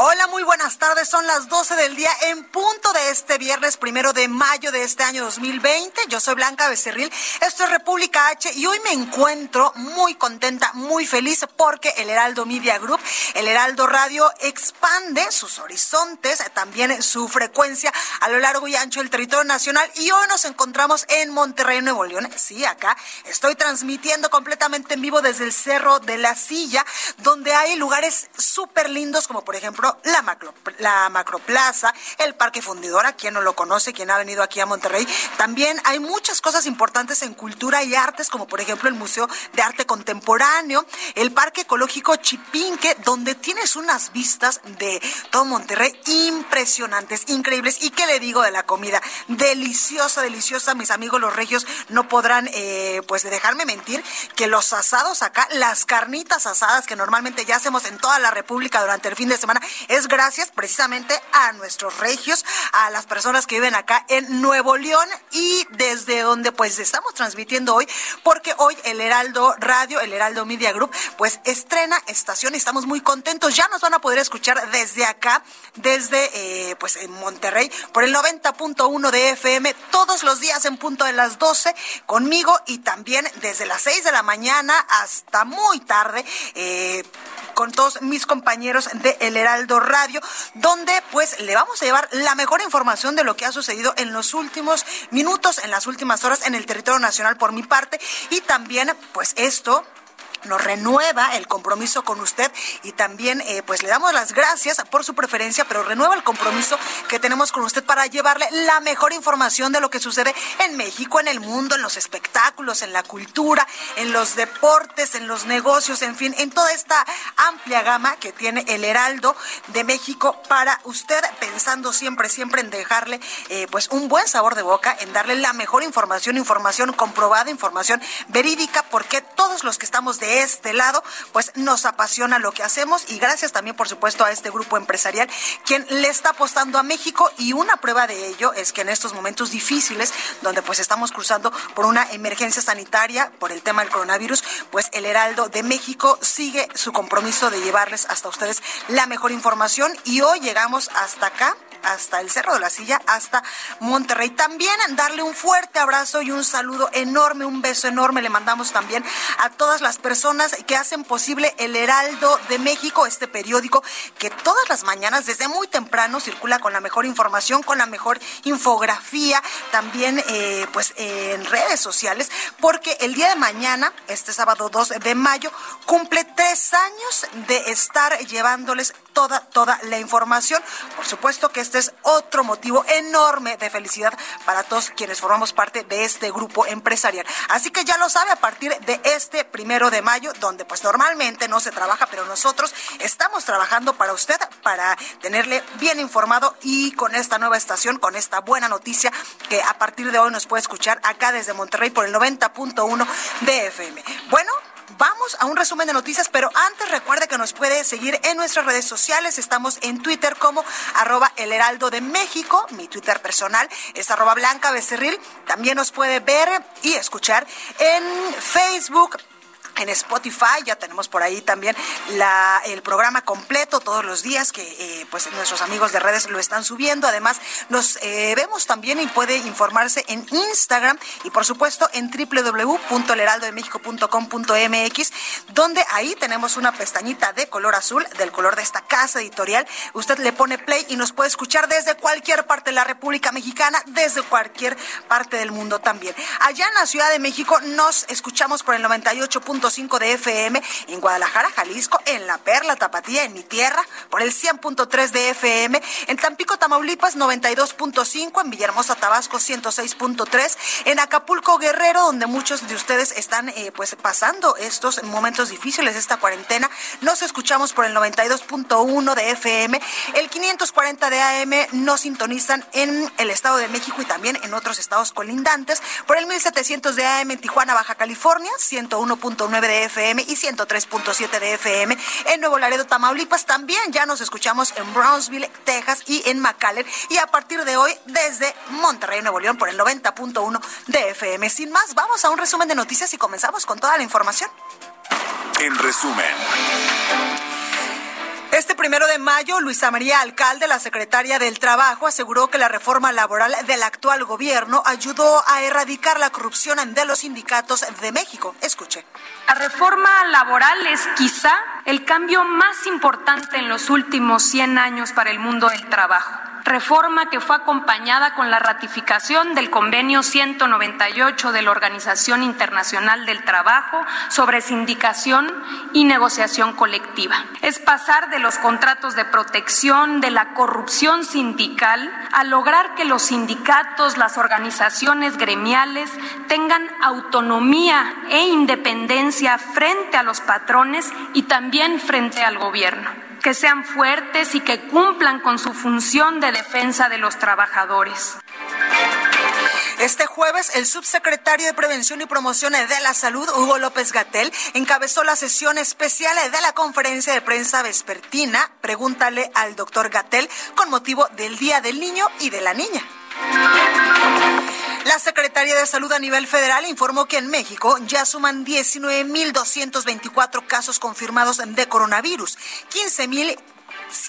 Hola, muy buenas tardes. Son las 12 del día en punto de este viernes primero de mayo de este año 2020. Yo soy Blanca Becerril. Esto es República H y hoy me encuentro muy contenta, muy feliz porque el Heraldo Media Group, el Heraldo Radio expande sus horizontes, también su frecuencia a lo largo y ancho del territorio nacional y hoy nos encontramos en Monterrey, Nuevo León. Sí, acá estoy transmitiendo completamente en vivo desde el Cerro de la Silla, donde hay lugares súper lindos como por ejemplo la, macro, la Macroplaza, el Parque Fundidora, quien no lo conoce, quien ha venido aquí a Monterrey. También hay muchas cosas importantes en cultura y artes, como por ejemplo el Museo de Arte Contemporáneo, el Parque Ecológico Chipinque, donde tienes unas vistas de todo Monterrey impresionantes, increíbles. ¿Y qué le digo de la comida? Deliciosa, deliciosa. Mis amigos los regios no podrán, eh, pues, dejarme mentir que los asados acá, las carnitas asadas que normalmente ya hacemos en toda la República durante el fin de semana, es gracias precisamente a nuestros regios, a las personas que viven acá en Nuevo León y desde donde pues estamos transmitiendo hoy, porque hoy el Heraldo Radio, el Heraldo Media Group, pues estrena estación y estamos muy contentos. Ya nos van a poder escuchar desde acá, desde eh, pues en Monterrey, por el 90.1 de FM, todos los días en punto de las 12 conmigo y también desde las 6 de la mañana hasta muy tarde. Eh, con todos mis compañeros de El Heraldo Radio, donde pues le vamos a llevar la mejor información de lo que ha sucedido en los últimos minutos, en las últimas horas en el territorio nacional por mi parte. Y también pues esto nos renueva el compromiso con usted y también eh, pues le damos las gracias por su preferencia, pero renueva el compromiso que tenemos con usted para llevarle la mejor información de lo que sucede en México, en el mundo, en los espectáculos, en la cultura, en los deportes, en los negocios, en fin, en toda esta amplia gama que tiene el Heraldo de México para usted, pensando siempre, siempre en dejarle eh, pues un buen sabor de boca, en darle la mejor información, información comprobada, información verídica, porque todos los que estamos de este lado, pues nos apasiona lo que hacemos y gracias también, por supuesto, a este grupo empresarial quien le está apostando a México y una prueba de ello es que en estos momentos difíciles, donde pues estamos cruzando por una emergencia sanitaria por el tema del coronavirus, pues el Heraldo de México sigue su compromiso de llevarles hasta ustedes la mejor información y hoy llegamos hasta acá hasta el Cerro de la Silla, hasta Monterrey. También darle un fuerte abrazo y un saludo enorme, un beso enorme le mandamos también a todas las personas que hacen posible el Heraldo de México, este periódico que todas las mañanas desde muy temprano circula con la mejor información, con la mejor infografía, también eh, pues en redes sociales, porque el día de mañana, este sábado 2 de mayo, cumple tres años de estar llevándoles toda, toda la información. Por supuesto que este es otro motivo enorme de felicidad para todos quienes formamos parte de este grupo empresarial. Así que ya lo sabe, a partir de este primero de mayo, donde pues normalmente no se trabaja, pero nosotros estamos trabajando para usted, para tenerle bien informado y con esta nueva estación, con esta buena noticia que a partir de hoy nos puede escuchar acá desde Monterrey por el 90.1 de FM. Bueno, Vamos a un resumen de noticias, pero antes recuerde que nos puede seguir en nuestras redes sociales. Estamos en Twitter como arroba el heraldo de México. Mi Twitter personal es arroba blanca becerril. También nos puede ver y escuchar en Facebook en Spotify, ya tenemos por ahí también la, el programa completo todos los días que eh, pues nuestros amigos de redes lo están subiendo. Además, nos eh, vemos también y puede informarse en Instagram y por supuesto en www.elheraldodemexico.com.mx, donde ahí tenemos una pestañita de color azul, del color de esta casa editorial. Usted le pone play y nos puede escuchar desde cualquier parte de la República Mexicana, desde cualquier parte del mundo también. Allá en la Ciudad de México nos escuchamos por el 98. 96.5 de FM, en Guadalajara, Jalisco, en La Perla, Tapatía, en mi tierra, por el 100.3 de FM, en Tampico, Tamaulipas, 92.5, en Villahermosa, Tabasco, 106.3, en Acapulco, Guerrero, donde muchos de ustedes están eh, pues pasando estos momentos difíciles, esta cuarentena. Nos escuchamos por el 92.1 de FM, el 540 de AM nos sintonizan en el Estado de México y también en otros estados colindantes, por el 1700 de AM en Tijuana, Baja California, 101.9 de FM y 103.7 de FM en Nuevo Laredo, Tamaulipas. También ya nos escuchamos en Brownsville, Texas y en McAllen y a partir de hoy desde Monterrey, Nuevo León por el 90.1 de FM. Sin más, vamos a un resumen de noticias y comenzamos con toda la información. En resumen. Este primero de mayo, Luisa María Alcalde, la secretaria del Trabajo, aseguró que la reforma laboral del actual gobierno ayudó a erradicar la corrupción de los sindicatos de México. Escuche. La reforma laboral es quizá el cambio más importante en los últimos 100 años para el mundo del trabajo reforma que fue acompañada con la ratificación del convenio 198 de la Organización Internacional del Trabajo sobre sindicación y negociación colectiva. Es pasar de los contratos de protección, de la corrupción sindical, a lograr que los sindicatos, las organizaciones gremiales tengan autonomía e independencia frente a los patrones y también frente al gobierno que sean fuertes y que cumplan con su función de defensa de los trabajadores. Este jueves, el subsecretario de Prevención y Promoción de la Salud, Hugo López Gatel, encabezó la sesión especial de la conferencia de prensa vespertina. Pregúntale al doctor Gatel con motivo del Día del Niño y de la Niña. La Secretaría de Salud a nivel federal informó que en México ya suman 19.224 casos confirmados de coronavirus, 15.000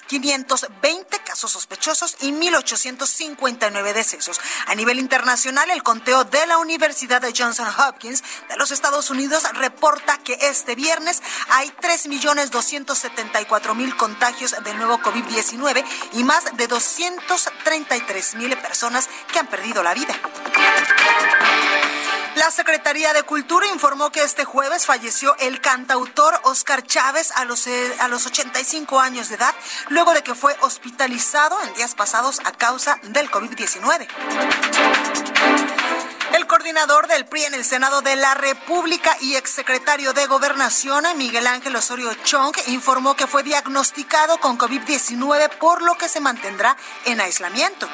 520 casos sospechosos y 1.859 decesos. A nivel internacional, el conteo de la Universidad de Johnson Hopkins de los Estados Unidos reporta que este viernes hay 3.274.000 contagios del nuevo COVID-19 y más de 233.000 personas que han perdido la vida. La Secretaría de Cultura informó que este jueves falleció el cantautor Oscar Chávez a los, eh, a los 85 años de edad, luego de que fue hospitalizado en días pasados a causa del COVID-19. El coordinador del PRI en el Senado de la República y exsecretario de Gobernación, Miguel Ángel Osorio Chong, informó que fue diagnosticado con COVID-19, por lo que se mantendrá en aislamiento.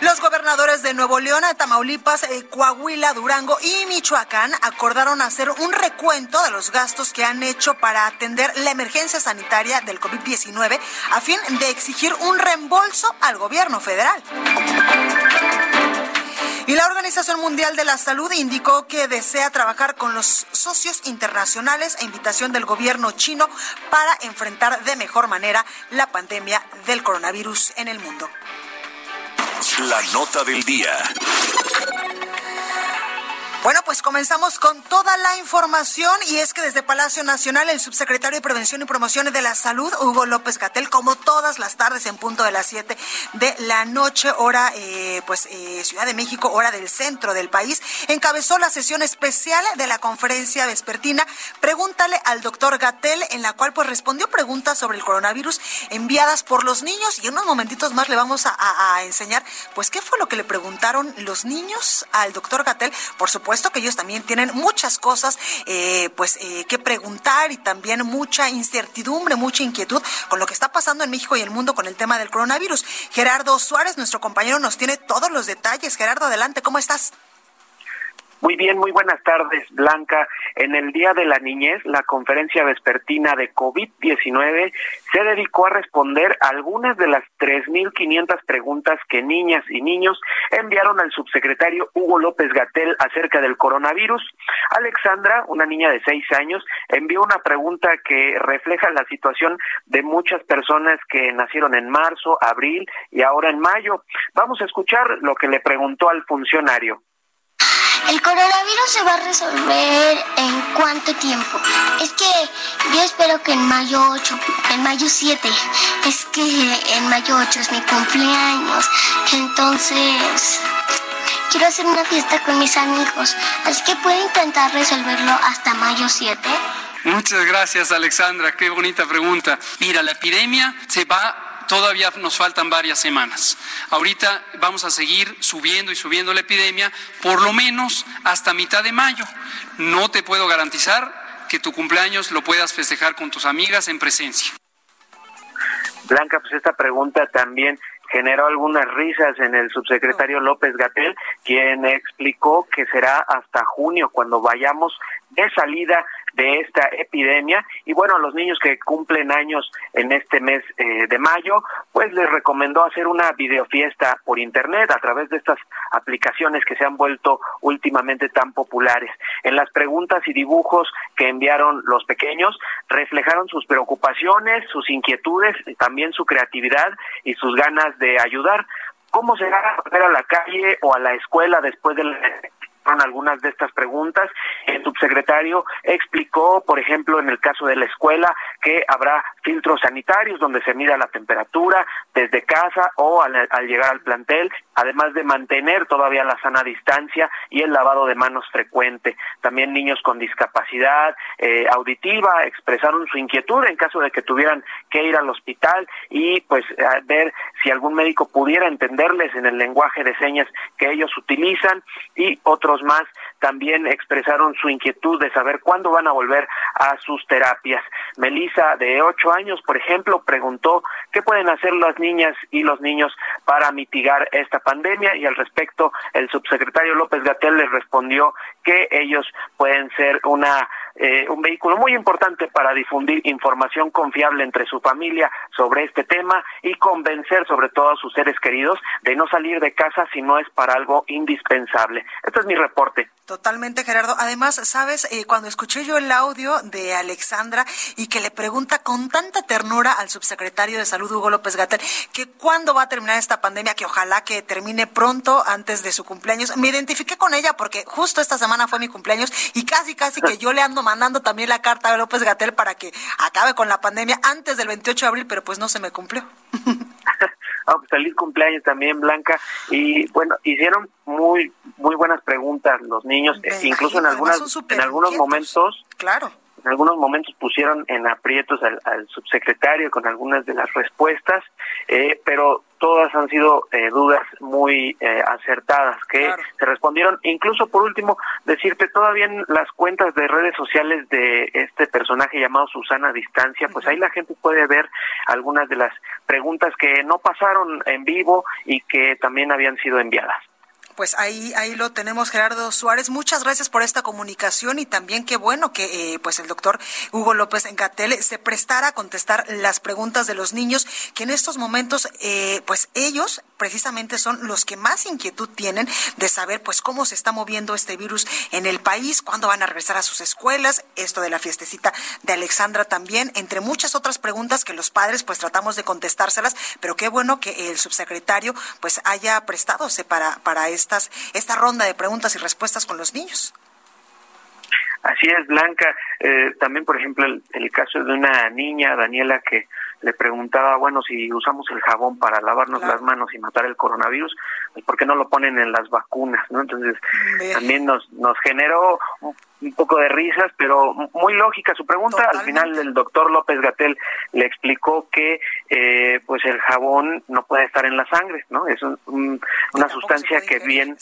Los gobernadores de Nuevo León, Tamaulipas, eh, Coahuila, Durango y Michoacán acordaron hacer un recuento de los gastos que han hecho para atender la emergencia sanitaria del COVID-19 a fin de exigir un reembolso al gobierno federal. Y la Organización Mundial de la Salud indicó que desea trabajar con los socios internacionales a invitación del gobierno chino para enfrentar de mejor manera la pandemia del coronavirus en el mundo. La nota del día. Bueno, pues comenzamos con toda la información y es que desde Palacio Nacional el subsecretario de Prevención y Promoción de la Salud, Hugo López Gatel, como todas las tardes en punto de las 7 de la noche, hora eh, pues eh, Ciudad de México, hora del centro del país, encabezó la sesión especial de la conferencia vespertina Pregúntale al doctor Gatel, en la cual pues respondió preguntas sobre el coronavirus enviadas por los niños y en unos momentitos más le vamos a, a enseñar pues qué fue lo que le preguntaron los niños al doctor Gatel, por supuesto puesto que ellos también tienen muchas cosas eh, pues eh, que preguntar y también mucha incertidumbre, mucha inquietud con lo que está pasando en México y el mundo con el tema del coronavirus. Gerardo Suárez, nuestro compañero, nos tiene todos los detalles. Gerardo, adelante, ¿cómo estás? Muy bien, muy buenas tardes, Blanca. En el Día de la Niñez, la conferencia vespertina de COVID-19 se dedicó a responder algunas de las 3.500 preguntas que niñas y niños enviaron al subsecretario Hugo López Gatel acerca del coronavirus. Alexandra, una niña de seis años, envió una pregunta que refleja la situación de muchas personas que nacieron en marzo, abril y ahora en mayo. Vamos a escuchar lo que le preguntó al funcionario. ¿El coronavirus se va a resolver en cuánto tiempo? Es que yo espero que en mayo 8, en mayo 7. Es que en mayo 8 es mi cumpleaños. Entonces, quiero hacer una fiesta con mis amigos, así que puedo intentar resolverlo hasta mayo 7. Muchas gracias, Alexandra. Qué bonita pregunta. Mira, la epidemia se va todavía nos faltan varias semanas. Ahorita vamos a seguir subiendo y subiendo la epidemia, por lo menos hasta mitad de mayo. No te puedo garantizar que tu cumpleaños lo puedas festejar con tus amigas en presencia. Blanca, pues esta pregunta también generó algunas risas en el subsecretario López Gatel, quien explicó que será hasta junio cuando vayamos de salida de esta epidemia y bueno, a los niños que cumplen años en este mes eh, de mayo, pues les recomendó hacer una videofiesta por internet a través de estas aplicaciones que se han vuelto últimamente tan populares. En las preguntas y dibujos que enviaron los pequeños, reflejaron sus preocupaciones, sus inquietudes, también su creatividad y sus ganas de ayudar. ¿Cómo será volver a la calle o a la escuela después del algunas de estas preguntas. El subsecretario explicó, por ejemplo, en el caso de la escuela, que habrá filtros sanitarios donde se mida la temperatura desde casa o al, llegar al plantel, además de mantener todavía la sana distancia y el lavado de manos frecuente. También niños con discapacidad eh, auditiva expresaron su inquietud en caso de que tuvieran que ir al hospital y pues ver si algún médico pudiera entenderles en el lenguaje de señas que ellos utilizan y otros más también expresaron su inquietud de saber cuándo van a volver a sus terapias. Melissa, de ocho años, por ejemplo, preguntó qué pueden hacer las niñas y los niños para mitigar esta pandemia y al respecto el subsecretario López Gatel les respondió que ellos pueden ser una eh, un vehículo muy importante para difundir información confiable entre su familia sobre este tema y convencer sobre todo a sus seres queridos de no salir de casa si no es para algo indispensable. Este es mi reporte. Totalmente, Gerardo. Además, sabes, eh, cuando escuché yo el audio de Alexandra y que le pregunta con tanta ternura al subsecretario de Salud, Hugo López Gatel, que cuándo va a terminar esta pandemia, que ojalá que termine pronto antes de su cumpleaños, me identifiqué con ella porque justo esta semana fue mi cumpleaños y casi, casi que yo le ando mandando también la carta a López Gatel para que acabe con la pandemia antes del 28 de abril, pero pues no se me cumplió. Ah, pues feliz cumpleaños también, Blanca. Y bueno, hicieron muy muy buenas preguntas los niños, incluso en algunas en algunos momentos. Claro en algunos momentos pusieron en aprietos al, subsecretario con algunas de las respuestas, eh, pero todas han sido eh, dudas muy eh, acertadas que se respondieron. Incluso por último, decirte, todavía en las cuentas de redes sociales de este personaje llamado Susana Distancia, pues ahí la gente puede ver algunas de las preguntas que no pasaron en vivo y que también habían sido enviadas pues ahí, ahí lo tenemos, Gerardo Suárez. Muchas gracias por esta comunicación y también qué bueno que eh, pues el doctor Hugo López Engatel se prestara a contestar las preguntas de los niños, que en estos momentos, eh, pues ellos precisamente son los que más inquietud tienen de saber pues cómo se está moviendo este virus en el país, cuándo van a regresar a sus escuelas, esto de la fiestecita de Alexandra también, entre muchas otras preguntas que los padres pues tratamos de contestárselas, pero qué bueno que el subsecretario pues haya prestadose para, para este esta ronda de preguntas y respuestas con los niños. Así es, Blanca. Eh, también, por ejemplo, el, caso de una niña, Daniela, que le preguntaba, bueno, si usamos el jabón para lavarnos las manos y matar el coronavirus, pues, ¿por qué no lo ponen en las vacunas? ¿no? Entonces, también nos, nos generó un poco de risas, pero muy lógica su pregunta. Al final, el doctor López Gatel le explicó que eh, pues el jabón no puede estar en la sangre, ¿no? Es una sustancia que bien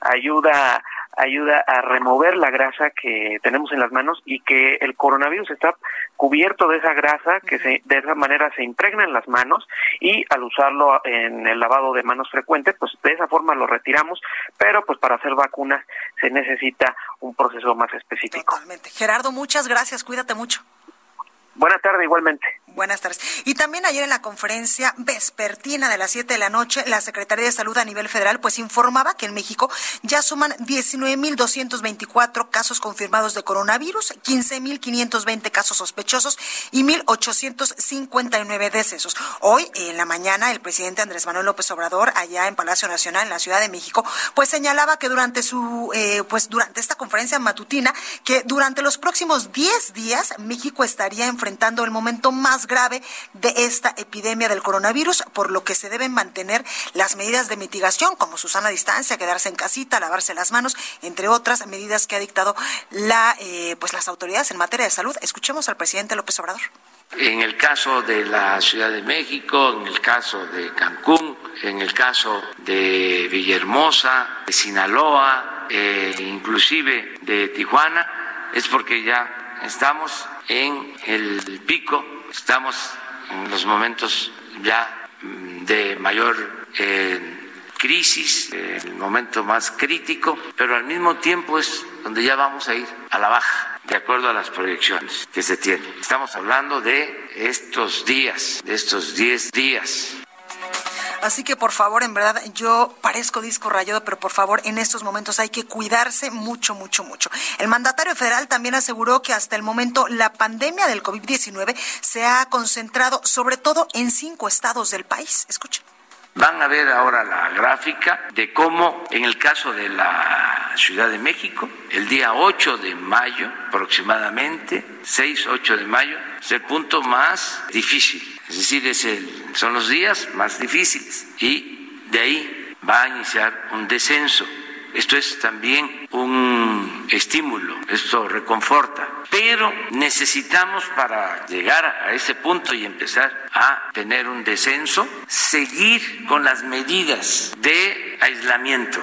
ayuda ayuda a remover la grasa que tenemos en las manos y que el coronavirus está cubierto de esa grasa que se, de esa manera se impregna en las manos y al usarlo en el lavado de manos frecuente, pues de esa forma lo retiramos, pero pues para hacer vacunas se necesita un proceso más específico. Totalmente. Gerardo, muchas gracias, cuídate mucho. Buenas tardes, igualmente. Buenas tardes. Y también ayer en la conferencia vespertina de las 7 de la noche, la Secretaría de Salud a nivel federal pues informaba que en México ya suman 19.224 casos confirmados de coronavirus, 15.520 casos sospechosos y 1.859 decesos. Hoy en la mañana el presidente Andrés Manuel López Obrador allá en Palacio Nacional en la Ciudad de México pues señalaba que durante su eh, pues durante esta conferencia matutina que durante los próximos 10 días México estaría enfrentando el momento más grave de esta epidemia del coronavirus, por lo que se deben mantener las medidas de mitigación, como su sana distancia, quedarse en casita, lavarse las manos, entre otras medidas que ha dictado la, eh, pues las autoridades en materia de salud. Escuchemos al presidente López Obrador. En el caso de la Ciudad de México, en el caso de Cancún, en el caso de Villahermosa, de Sinaloa, eh, inclusive de Tijuana, es porque ya estamos en el pico, estamos en los momentos ya mm, de mayor eh, crisis, el momento más crítico, pero al mismo tiempo es donde ya vamos a ir a la baja de acuerdo a las proyecciones que se tienen. Estamos hablando de estos días, de estos 10 días. Así que por favor, en verdad, yo parezco disco rayado, pero por favor, en estos momentos hay que cuidarse mucho, mucho, mucho. El mandatario federal también aseguró que hasta el momento la pandemia del COVID-19 se ha concentrado sobre todo en cinco estados del país. Escuchen. Van a ver ahora la gráfica de cómo en el caso de la Ciudad de México, el día 8 de mayo aproximadamente, 6, 8 de mayo, es el punto más difícil. Es decir, es el, son los días más difíciles. Y de ahí va a iniciar un descenso. Esto es también un estímulo, esto reconforta. Pero necesitamos para llegar a ese punto y empezar a tener un descenso, seguir con las medidas de aislamiento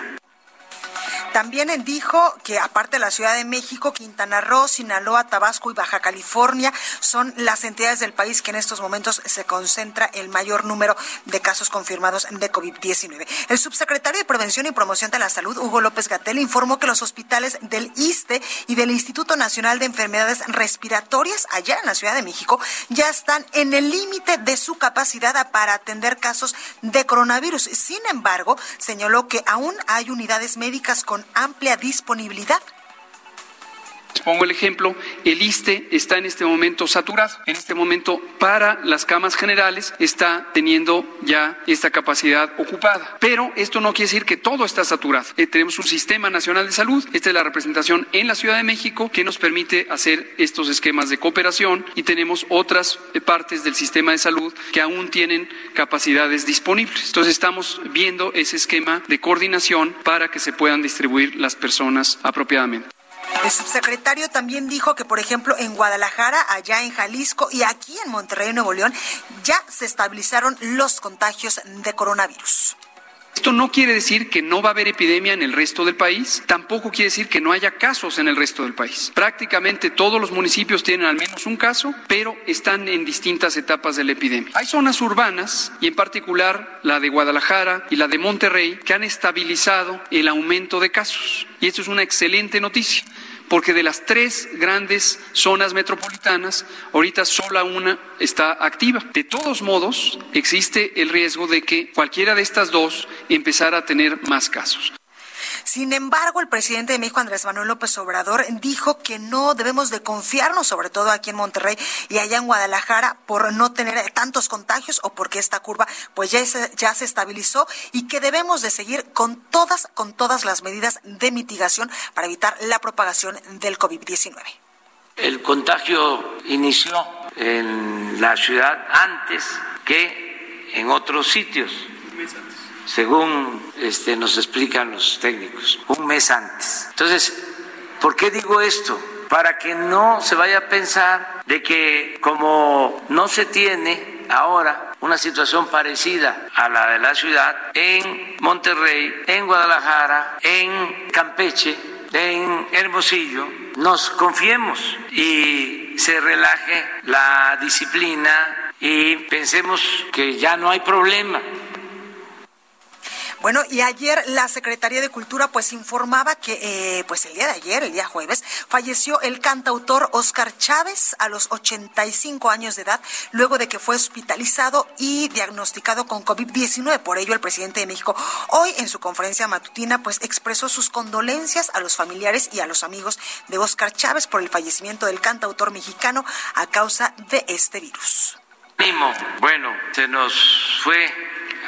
también dijo que aparte de la Ciudad de México, Quintana Roo, Sinaloa, Tabasco y Baja California son las entidades del país que en estos momentos se concentra el mayor número de casos confirmados de COVID-19. El subsecretario de Prevención y Promoción de la Salud, Hugo López Gatel, informó que los hospitales del ISTE y del Instituto Nacional de Enfermedades Respiratorias allá en la Ciudad de México ya están en el límite de su capacidad para atender casos de coronavirus. Sin embargo, señaló que aún hay unidades médicas con amplia disponibilidad. Pongo el ejemplo, el ISTE está en este momento saturado. En este momento, para las camas generales, está teniendo ya esta capacidad ocupada. Pero esto no quiere decir que todo está saturado. Eh, tenemos un sistema nacional de salud. Esta es la representación en la Ciudad de México que nos permite hacer estos esquemas de cooperación y tenemos otras eh, partes del sistema de salud que aún tienen capacidades disponibles. Entonces estamos viendo ese esquema de coordinación para que se puedan distribuir las personas apropiadamente. El subsecretario también dijo que, por ejemplo, en Guadalajara, allá en Jalisco y aquí en Monterrey, Nuevo León, ya se estabilizaron los contagios de coronavirus. Esto no quiere decir que no va a haber epidemia en el resto del país, tampoco quiere decir que no haya casos en el resto del país. Prácticamente todos los municipios tienen al menos un caso, pero están en distintas etapas de la epidemia. Hay zonas urbanas, y en particular la de Guadalajara y la de Monterrey, que han estabilizado el aumento de casos. Y esto es una excelente noticia porque de las tres grandes zonas metropolitanas, ahorita sola una está activa. De todos modos, existe el riesgo de que cualquiera de estas dos empezara a tener más casos. Sin embargo, el presidente de México, Andrés Manuel López Obrador, dijo que no debemos de confiarnos, sobre todo aquí en Monterrey y allá en Guadalajara, por no tener tantos contagios o porque esta curva pues ya se, ya se estabilizó y que debemos de seguir con todas, con todas las medidas de mitigación para evitar la propagación del COVID-19. El contagio inició en la ciudad antes que en otros sitios según este, nos explican los técnicos, un mes antes. Entonces, ¿por qué digo esto? Para que no se vaya a pensar de que como no se tiene ahora una situación parecida a la de la ciudad en Monterrey, en Guadalajara, en Campeche, en Hermosillo, nos confiemos y se relaje la disciplina y pensemos que ya no hay problema bueno, y ayer la Secretaría de Cultura pues informaba que eh, pues el día de ayer, el día jueves, falleció el cantautor Oscar Chávez a los 85 años de edad, luego de que fue hospitalizado y diagnosticado con COVID-19. Por ello, el presidente de México hoy en su conferencia matutina pues expresó sus condolencias a los familiares y a los amigos de Oscar Chávez por el fallecimiento del cantautor mexicano a causa de este virus. Bueno, se nos fue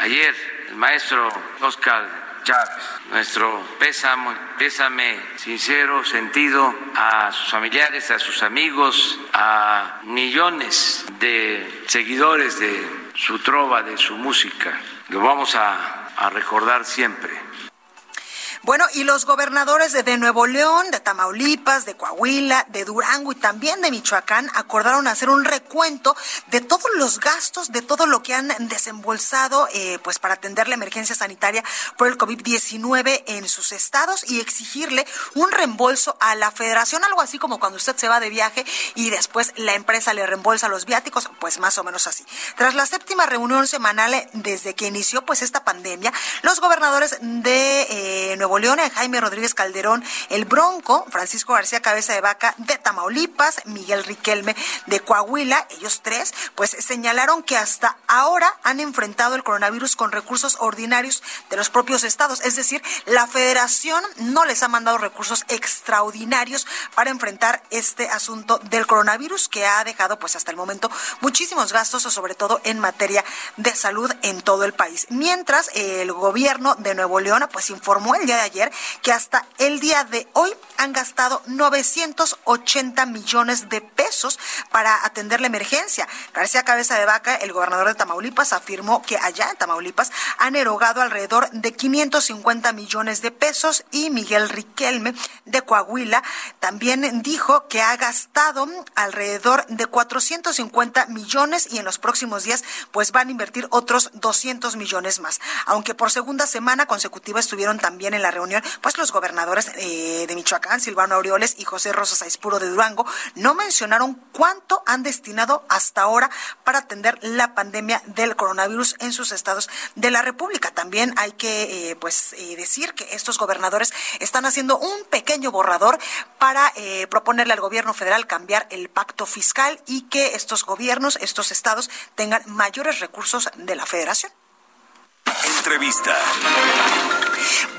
ayer el maestro Oscar Chávez. Nuestro pésame, pésame sincero, sentido a sus familiares, a sus amigos, a millones de seguidores de su trova, de su música. Lo vamos a, a recordar siempre. Bueno, y los gobernadores de, Nuevo León, de Tamaulipas, de Coahuila, de Durango y también de Michoacán acordaron hacer un recuento de todos los gastos, de todo lo que han desembolsado eh, pues para atender la emergencia sanitaria por el COVID-19 en sus estados y exigirle un reembolso a la federación, algo así como cuando usted se va de viaje y después la empresa le reembolsa los viáticos, pues más o menos así. Tras la séptima reunión semanal desde que inició pues esta pandemia, los gobernadores de eh, Nuevo León, Jaime Rodríguez Calderón, el Bronco, Francisco García Cabeza de Vaca de Tamaulipas, Miguel Riquelme de Coahuila, ellos tres, pues señalaron que hasta ahora han enfrentado el coronavirus con recursos ordinarios de los propios estados, es decir, la federación no les ha mandado recursos extraordinarios para enfrentar este asunto del coronavirus que ha dejado pues hasta el momento muchísimos gastos, sobre todo en materia de salud en todo el país. Mientras el gobierno de Nuevo León pues informó el día ayer que hasta el día de hoy han gastado 980 millones de pesos para atender la emergencia. García Cabeza de Vaca, el gobernador de Tamaulipas, afirmó que allá en Tamaulipas han erogado alrededor de 550 millones de pesos y Miguel Riquelme de Coahuila también dijo que ha gastado alrededor de 450 millones y en los próximos días pues van a invertir otros 200 millones más. Aunque por segunda semana consecutiva estuvieron también en la reunión, pues los gobernadores eh, de Michoacán, Silvano Aureoles y José Rosas Aispuro de Durango, no mencionaron cuánto han destinado hasta ahora para atender la pandemia del coronavirus en sus estados de la República. También hay que eh, pues eh, decir que estos gobernadores están haciendo un pequeño borrador para proponerle al gobierno federal cambiar el pacto fiscal y que estos gobiernos, estos estados tengan mayores recursos de la federación. Entrevista.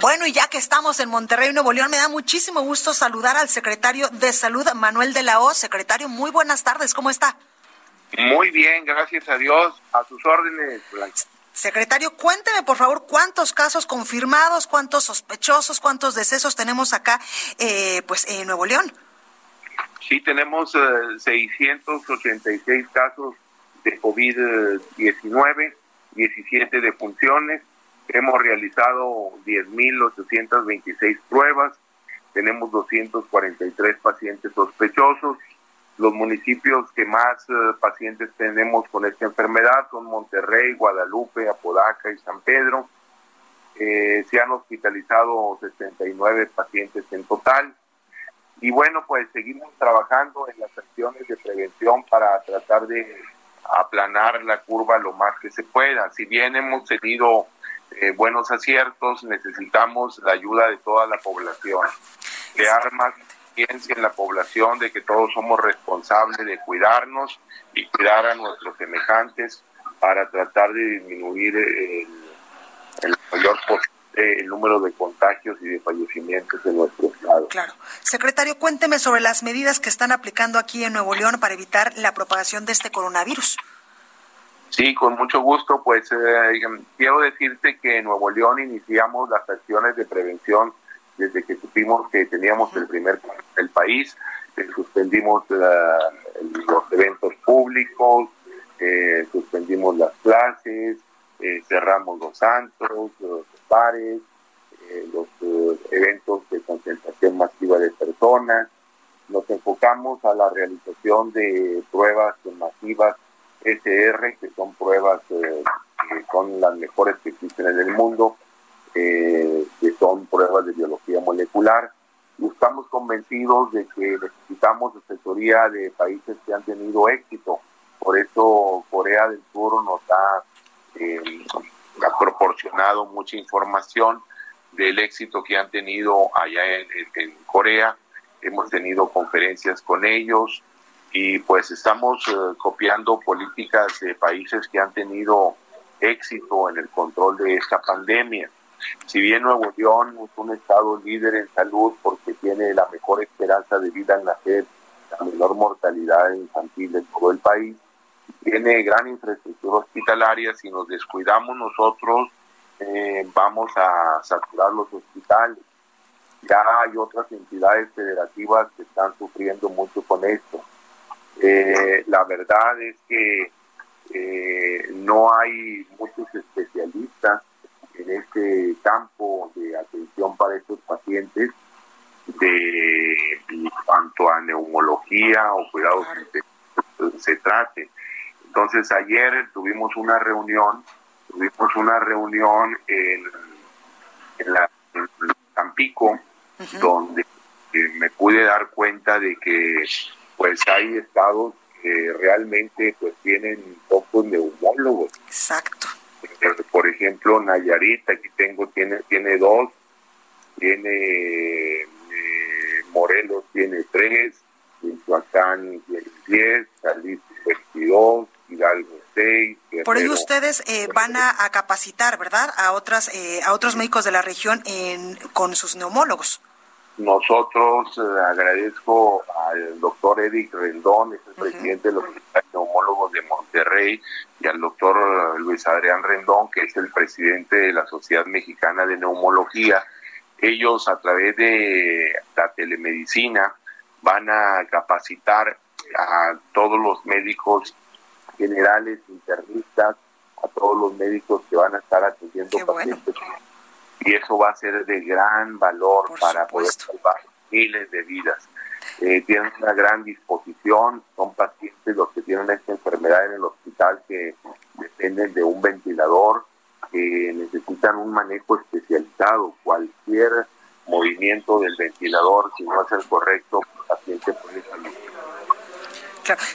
Bueno, y ya que estamos en Monterrey, Nuevo León, me da muchísimo gusto saludar al secretario de Salud, Manuel de la O. Secretario, muy buenas tardes, ¿cómo está? Muy bien, gracias a Dios. A sus órdenes, Secretario, cuénteme por favor cuántos casos confirmados, cuántos sospechosos, cuántos decesos tenemos acá, eh, pues en Nuevo León. Sí, tenemos 686 eh, casos de COVID-19, 17 defunciones, Hemos realizado 10.826 pruebas, tenemos 243 pacientes sospechosos. Los municipios que más eh, pacientes tenemos con esta enfermedad son Monterrey, Guadalupe, Apodaca y San Pedro. Eh, se han hospitalizado 69 pacientes en total. Y bueno, pues seguimos trabajando en las acciones de prevención para tratar de aplanar la curva lo más que se pueda. Si bien hemos tenido eh, buenos aciertos, necesitamos la ayuda de toda la población, crear más conciencia en la población de que todos somos responsables de cuidarnos y cuidar a nuestros semejantes para tratar de disminuir el, el mayor el número de contagios y de fallecimientos en nuestro estado. Claro. Secretario, cuénteme sobre las medidas que están aplicando aquí en Nuevo León para evitar la propagación de este coronavirus. Sí, con mucho gusto. Pues eh, quiero decirte que en Nuevo León iniciamos las acciones de prevención desde que supimos que teníamos el primer el país. Eh, suspendimos los eventos públicos, eh, suspendimos las clases, cerramos los santos, bares, los eventos de concentración masiva de personas. Nos enfocamos a la realización de pruebas masivas SR, que son pruebas eh, que son las mejores que existen en el mundo, eh, que son pruebas de biología molecular. Y estamos convencidos de que necesitamos asesoría de países que han tenido éxito. Por eso Corea del Sur nos ha, eh, ha proporcionado mucha información del éxito que han tenido allá en Corea. Hemos tenido conferencias con ellos, y pues estamos eh, copiando políticas de países que han tenido éxito en el control de esta pandemia. Si bien Nuevo León es un estado líder en salud porque tiene la mejor esperanza de vida en nacer, la menor mortalidad infantil de todo el país, tiene gran infraestructura hospitalaria, si nos descuidamos nosotros eh, vamos a saturar los hospitales. Ya hay otras entidades federativas que están sufriendo mucho con esto. Eh, la verdad es que eh, no hay muchos especialistas en este campo de atención para estos pacientes de cuanto a neumología o cuidados se, se trate. Entonces ayer tuvimos una reunión tuvimos una reunión en, en la Tampico, donde eh, me pude dar cuenta de que pues hay estados que realmente pues tienen pocos neumólogos. Exacto. Eh, por ejemplo, Nayarit, aquí tengo, tiene, tiene dos, tiene eh, Morelos tiene tres, Michoacán tiene diez, Jalisco 22, Hidalgo por ello ustedes eh, van a, capacitar, ¿verdad? A otras eh, a otros médicos de la región en, con sus neumólogos. Nosotros eh, agradezco al doctor Eric Rendón, es el presidente de los neumólogos de Monterrey, y al doctor Luis Adrián Rendón, que es el presidente de la Sociedad Mexicana de Neumología. Ellos a través de la telemedicina van a capacitar a todos los médicos generales, internistas, a todos los médicos que van a estar atendiendo pacientes. Y eso va a ser de gran valor para poder salvar miles de vidas. Eh, tienen una gran disposición, son pacientes los que tienen esta enfermedad en el hospital que dependen de un ventilador, que necesitan un manejo especializado. Cualquier movimiento del ventilador, si no es el correcto, el paciente puede salir.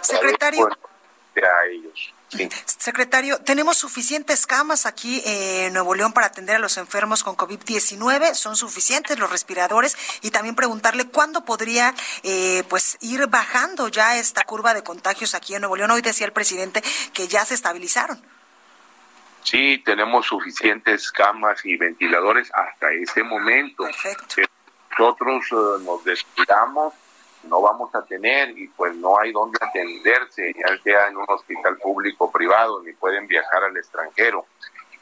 Secretario a ellos. Secretario, ¿tenemos suficientes camas aquí en Nuevo León para atender a los enfermos con COVID-19? ¿Son suficientes los respiradores? Y también preguntarle cuándo podría eh, pues ir bajando ya esta curva de contagios aquí en Nuevo León. Hoy decía el presidente que ya se estabilizaron. Sí, tenemos suficientes camas y ventiladores hasta ese momento. Perfecto. Nosotros eh, nos descuidamos no vamos a tener y pues no hay dónde atenderse, ya sea en un hospital público o privado, ni pueden viajar al extranjero.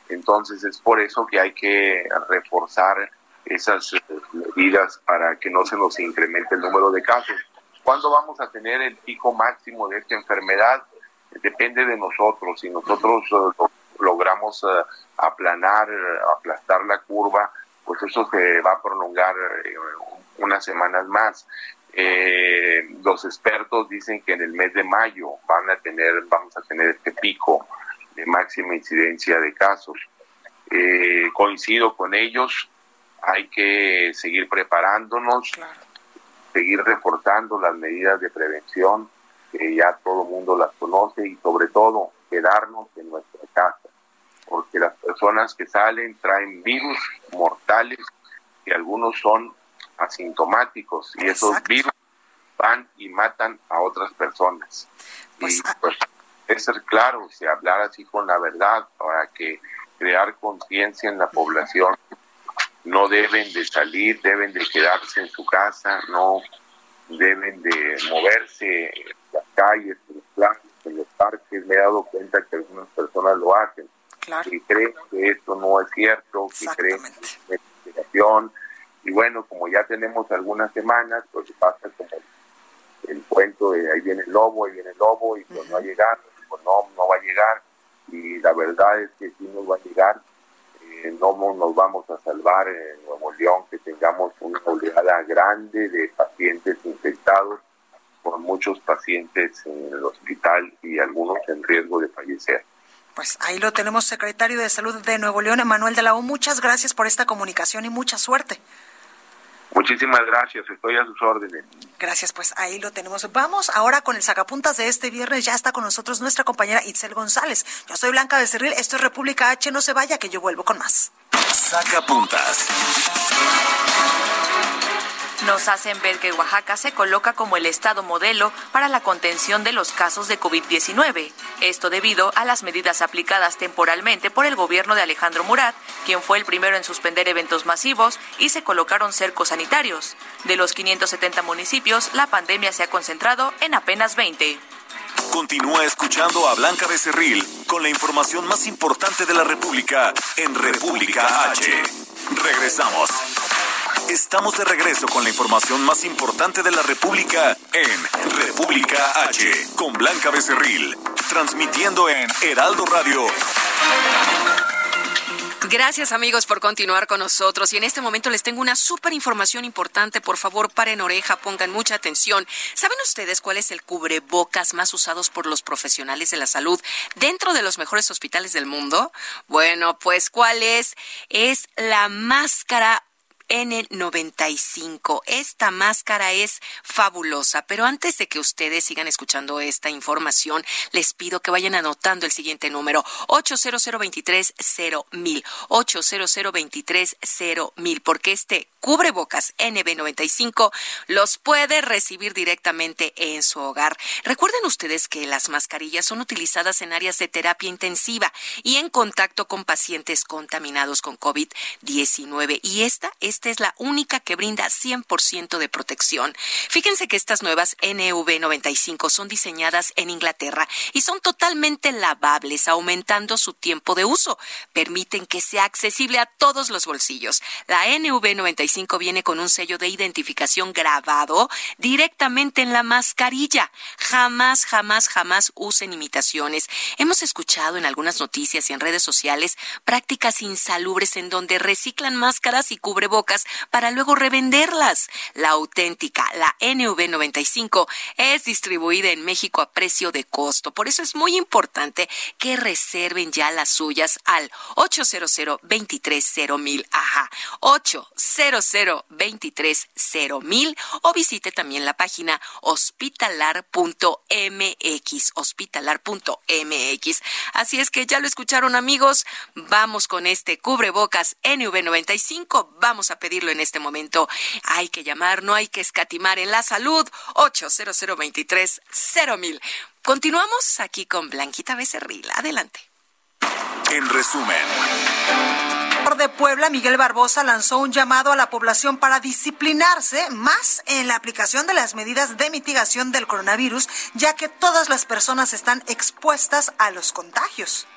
Entonces es por eso que hay que reforzar esas eh, medidas para que no se nos incremente el número de casos. ¿Cuándo vamos a tener el pico máximo de esta enfermedad? Depende de nosotros. Si nosotros eh, logramos eh, aplanar, aplastar la curva, pues eso se va a prolongar unas semanas más. Eh, los expertos dicen que en el mes de mayo van a tener, vamos a tener este pico de máxima incidencia de casos. Eh, coincido con ellos, hay que seguir preparándonos, seguir reforzando las medidas de prevención, que ya todo el mundo las conoce y sobre todo quedarnos en nuestra casa, porque las personas que salen traen virus mortales y algunos son asintomáticos y esos virus van y matan a otras personas. Pues, y ah, pues es ser claro, si hablar así con la verdad para que crear conciencia en la población, no deben de salir, deben de quedarse en su casa, no deben de moverse en las calles, en los planes, en los parques. Me he dado cuenta que algunas personas lo hacen. Y creen que esto no es cierto, que creen que es investigación, y bueno, como ya tenemos algunas semanas, pues pasa como el cuento de ahí viene el lobo, ahí viene el lobo, y pues no va a llegar, pues no, no va a llegar, y la verdad es que si nos va a llegar, eh, no nos vamos a salvar en Nuevo León, que tengamos una oleada grande de pacientes infectados, con muchos pacientes en el hospital y algunos en riesgo de fallecer. Pues ahí lo tenemos, secretario de Salud de Nuevo León, Emanuel de la U. Muchas gracias por esta comunicación y mucha suerte. Muchísimas gracias, estoy a sus órdenes. Gracias, pues ahí lo tenemos. Vamos ahora con el sacapuntas de este viernes. Ya está con nosotros nuestra compañera Itzel González. Yo soy Blanca Becerril, esto es República H. No se vaya, que yo vuelvo con más. Sacapuntas. Nos hacen ver que Oaxaca se coloca como el estado modelo para la contención de los casos de COVID-19. Esto debido a las medidas aplicadas temporalmente por el gobierno de Alejandro Murat, quien fue el primero en suspender eventos masivos y se colocaron cercos sanitarios. De los 570 municipios, la pandemia se ha concentrado en apenas 20. Continúa escuchando a Blanca Becerril con la información más importante de la República en República H. Regresamos. Estamos de regreso con la información más importante de la República en República H con Blanca Becerril, transmitiendo en Heraldo Radio. Gracias amigos por continuar con nosotros y en este momento les tengo una súper información importante. Por favor, paren oreja, pongan mucha atención. ¿Saben ustedes cuál es el cubrebocas más usados por los profesionales de la salud dentro de los mejores hospitales del mundo? Bueno, pues ¿cuál es? Es la máscara N95. Esta máscara es fabulosa, pero antes de que ustedes sigan escuchando esta información, les pido que vayan anotando el siguiente número, 800 mil 800 mil porque este cubrebocas NB95 los puede recibir directamente en su hogar. Recuerden ustedes que las mascarillas son utilizadas en áreas de terapia intensiva y en contacto con pacientes contaminados con COVID-19 y esta es esta es la única que brinda 100% de protección. Fíjense que estas nuevas NV95 son diseñadas en Inglaterra y son totalmente lavables, aumentando su tiempo de uso. Permiten que sea accesible a todos los bolsillos. La NV95 viene con un sello de identificación grabado directamente en la mascarilla. Jamás, jamás, jamás usen imitaciones. Hemos escuchado en algunas noticias y en redes sociales prácticas insalubres en donde reciclan máscaras y cubrebocas para luego revenderlas. La auténtica, la NV95, es distribuida en México a precio de costo. Por eso es muy importante que reserven ya las suyas al 800 mil, Ajá, 800 mil o visite también la página hospitalar.mx, hospitalar.mx. Así es que ya lo escucharon amigos, vamos con este cubrebocas NV95, vamos a pedirlo en este momento. Hay que llamar, no hay que escatimar en la salud. 800 mil. Continuamos aquí con Blanquita Becerril. Adelante. En resumen de Puebla, Miguel Barbosa, lanzó un llamado a la población para disciplinarse más en la aplicación de las medidas de mitigación del coronavirus, ya que todas las personas están expuestas a los contagios.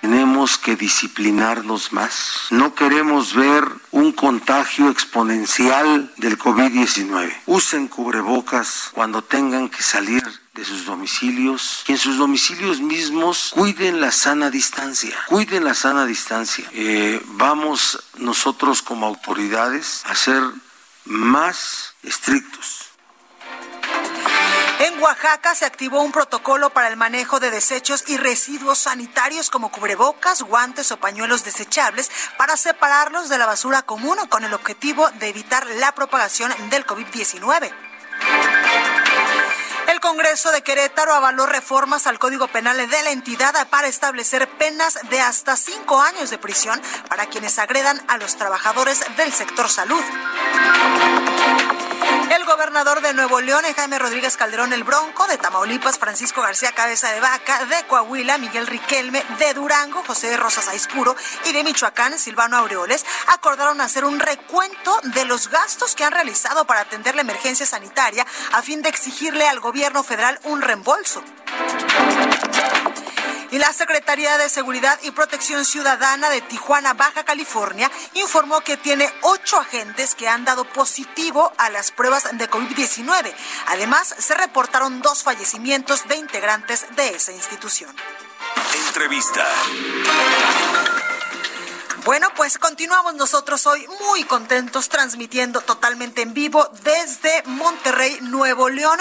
Tenemos que disciplinarnos más. No queremos ver un contagio exponencial del COVID-19. Usen cubrebocas cuando tengan que salir de sus domicilios y en sus domicilios mismos cuiden la sana distancia, cuiden la sana distancia. Eh, vamos nosotros como autoridades a ser más estrictos en Oaxaca se activó un protocolo para el manejo de desechos y residuos sanitarios como cubrebocas, guantes o pañuelos desechables para separarlos de la basura común con el objetivo de evitar la propagación del COVID-19. El Congreso de Querétaro avaló reformas al Código Penal de la entidad para establecer penas de hasta cinco años de prisión para quienes agredan a los trabajadores del sector salud. El gobernador de Nuevo León, Jaime Rodríguez Calderón el Bronco, de Tamaulipas, Francisco García Cabeza de Vaca, de Coahuila, Miguel Riquelme, de Durango, José Rosas Aispuro y de Michoacán, Silvano Aureoles, acordaron hacer un recuento de los gastos que han realizado para atender la emergencia sanitaria a fin de exigirle al gobierno federal un reembolso. Y la Secretaría de Seguridad y Protección Ciudadana de Tijuana, Baja California, informó que tiene ocho agentes que han dado positivo a las pruebas de COVID-19. Además, se reportaron dos fallecimientos de integrantes de esa institución. Entrevista. Bueno, pues continuamos nosotros hoy muy contentos transmitiendo totalmente en vivo desde Monterrey, Nuevo León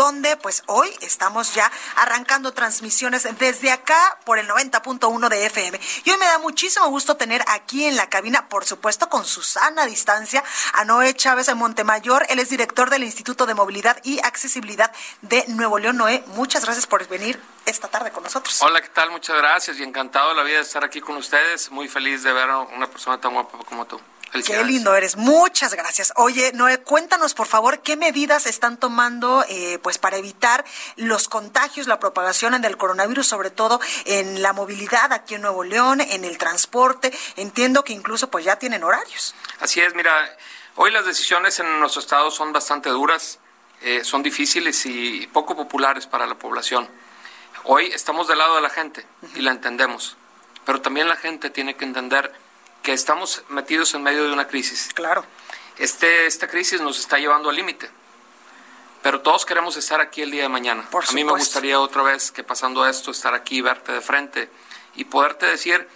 donde pues hoy estamos ya arrancando transmisiones desde acá por el 90.1 de FM. Y hoy me da muchísimo gusto tener aquí en la cabina, por supuesto con Susana a distancia, a Noé Chávez en Montemayor. Él es director del Instituto de Movilidad y Accesibilidad de Nuevo León. Noé, muchas gracias por venir esta tarde con nosotros. Hola, ¿qué tal? Muchas gracias y encantado la vida de estar aquí con ustedes. Muy feliz de ver a una persona tan guapa como tú. Qué lindo eres. Muchas gracias. Oye, Noé, cuéntanos por favor qué medidas están tomando eh, pues para evitar los contagios, la propagación del coronavirus, sobre todo en la movilidad aquí en Nuevo León, en el transporte. Entiendo que incluso pues ya tienen horarios. Así es, mira, hoy las decisiones en nuestro estado son bastante duras, eh, son difíciles y poco populares para la población. Hoy estamos del lado de la gente y la entendemos, pero también la gente tiene que entender que estamos metidos en medio de una crisis. Claro. Este, esta crisis nos está llevando al límite, pero todos queremos estar aquí el día de mañana. a mí me gustaría otra vez que pasando esto, estar aquí, verte de frente y poderte decir